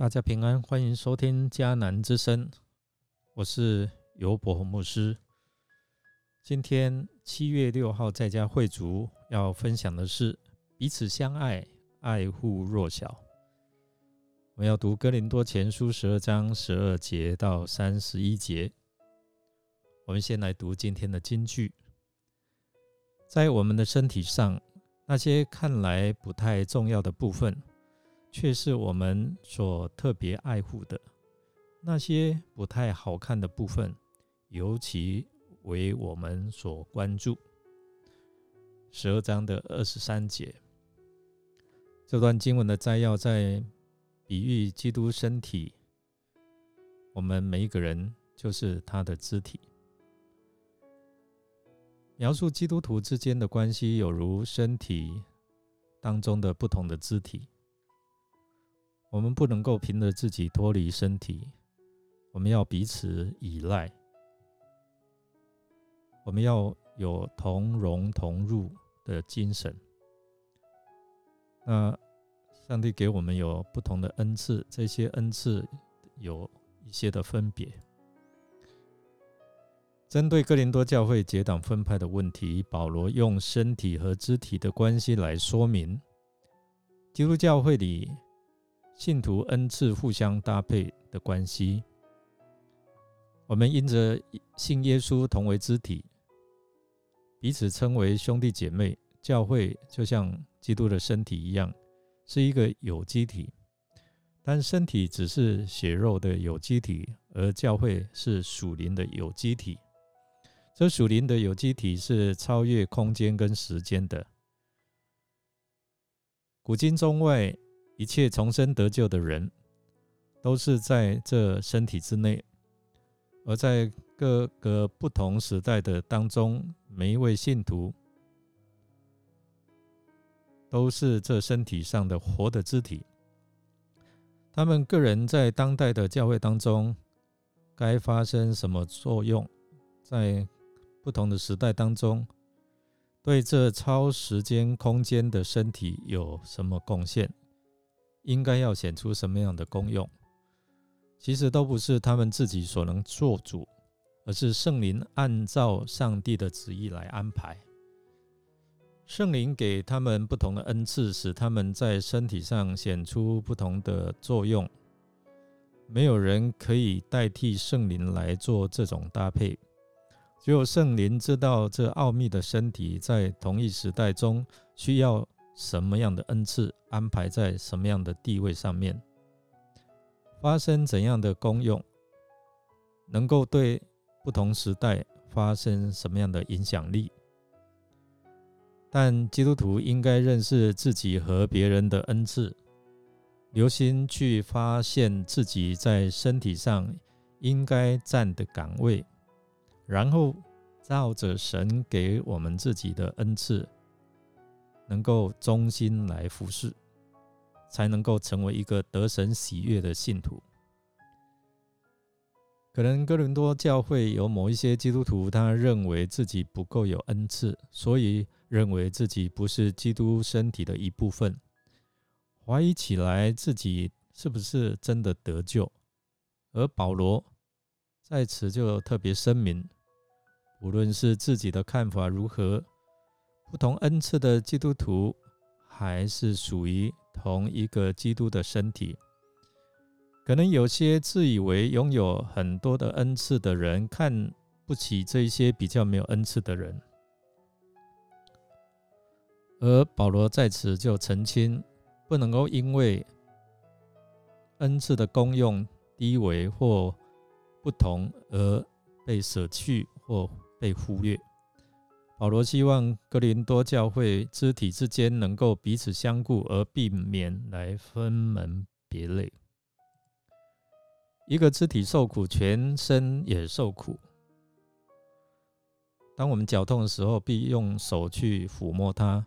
大家平安，欢迎收听迦南之声，我是尤伯牧师。今天七月六号在家会族要分享的是彼此相爱，爱护弱小。我们要读哥林多前书十二章十二节到三十一节。我们先来读今天的金句，在我们的身体上，那些看来不太重要的部分。却是我们所特别爱护的那些不太好看的部分，尤其为我们所关注。十二章的二十三节，这段经文的摘要在比喻基督身体，我们每一个人就是他的肢体，描述基督徒之间的关系，有如身体当中的不同的肢体。我们不能够凭着自己脱离身体，我们要彼此依赖，我们要有同荣同入的精神。那上帝给我们有不同的恩赐，这些恩赐有一些的分别。针对哥林多教会结党分派的问题，保罗用身体和肢体的关系来说明基督教会里。信徒恩赐互相搭配的关系，我们因着信耶稣同为肢体，彼此称为兄弟姐妹。教会就像基督的身体一样，是一个有机体，但身体只是血肉的有机体，而教会是属灵的有机体。这属灵的有机体是超越空间跟时间的，古今中外。一切重生得救的人，都是在这身体之内；而在各个不同时代的当中，每一位信徒都是这身体上的活的肢体。他们个人在当代的教会当中，该发生什么作用？在不同的时代当中，对这超时间空间的身体有什么贡献？应该要显出什么样的功用？其实都不是他们自己所能做主，而是圣灵按照上帝的旨意来安排。圣灵给他们不同的恩赐，使他们在身体上显出不同的作用。没有人可以代替圣灵来做这种搭配，只有圣灵知道这奥秘的身体在同一时代中需要。什么样的恩赐安排在什么样的地位上面，发生怎样的功用，能够对不同时代发生什么样的影响力？但基督徒应该认识自己和别人的恩赐，留心去发现自己在身体上应该站的岗位，然后照着神给我们自己的恩赐。能够忠心来服侍，才能够成为一个得神喜悦的信徒。可能哥伦多教会有某一些基督徒，他认为自己不够有恩赐，所以认为自己不是基督身体的一部分，怀疑起来自己是不是真的得救。而保罗在此就特别声明，无论是自己的看法如何。不同恩赐的基督徒还是属于同一个基督的身体。可能有些自以为拥有很多的恩赐的人，看不起这些比较没有恩赐的人。而保罗在此就澄清，不能够因为恩赐的功用低微或不同而被舍去或被忽略。保罗希望格林多教会肢体之间能够彼此相顾，而避免来分门别类。一个肢体受苦，全身也受苦。当我们脚痛的时候，必用手去抚摸它，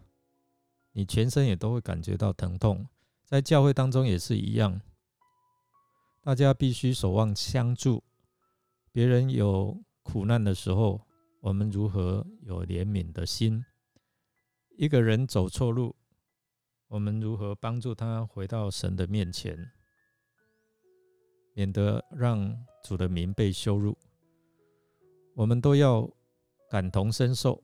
你全身也都会感觉到疼痛。在教会当中也是一样，大家必须守望相助。别人有苦难的时候。我们如何有怜悯的心？一个人走错路，我们如何帮助他回到神的面前？免得让主的名被羞辱。我们都要感同身受，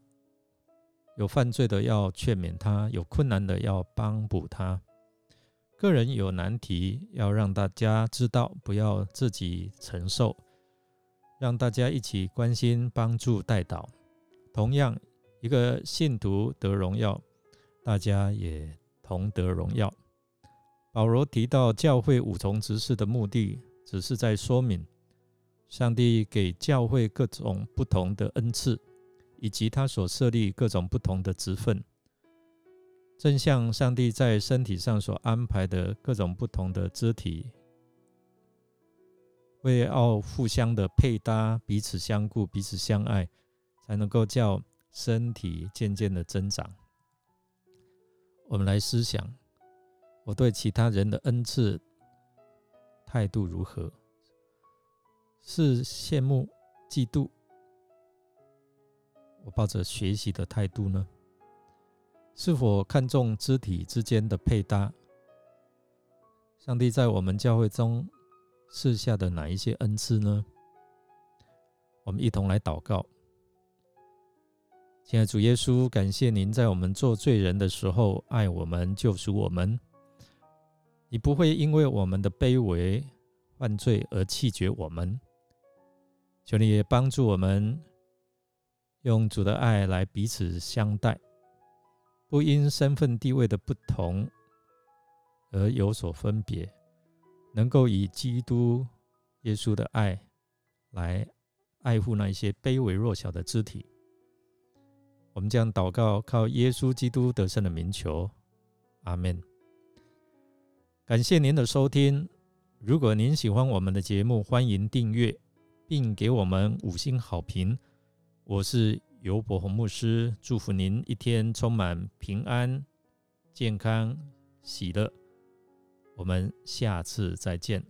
有犯罪的要劝勉他，有困难的要帮补他。个人有难题，要让大家知道，不要自己承受，让大家一起关心、帮助、带导。同样，一个信徒得荣耀，大家也同得荣耀。保罗提到教会五重执事的目的，只是在说明。上帝给教会各种不同的恩赐，以及他所设立各种不同的职分，正像上帝在身体上所安排的各种不同的肢体，为要互相的配搭、彼此相顾、彼此相爱，才能够叫身体渐渐的增长。我们来思想，我对其他人的恩赐态度如何？是羡慕、嫉妒，我抱着学习的态度呢？是否看重肢体之间的配搭？上帝在我们教会中赐下的哪一些恩赐呢？我们一同来祷告。亲爱主耶稣，感谢您在我们做罪人的时候爱我们、救赎我们。你不会因为我们的卑微、犯罪而弃绝我们。求你也帮助我们，用主的爱来彼此相待，不因身份地位的不同而有所分别，能够以基督耶稣的爱来爱护那一些卑微弱小的肢体。我们将祷告靠耶稣基督得胜的名求，阿门。感谢您的收听，如果您喜欢我们的节目，欢迎订阅。并给我们五星好评。我是尤伯洪牧师，祝福您一天充满平安、健康、喜乐。我们下次再见。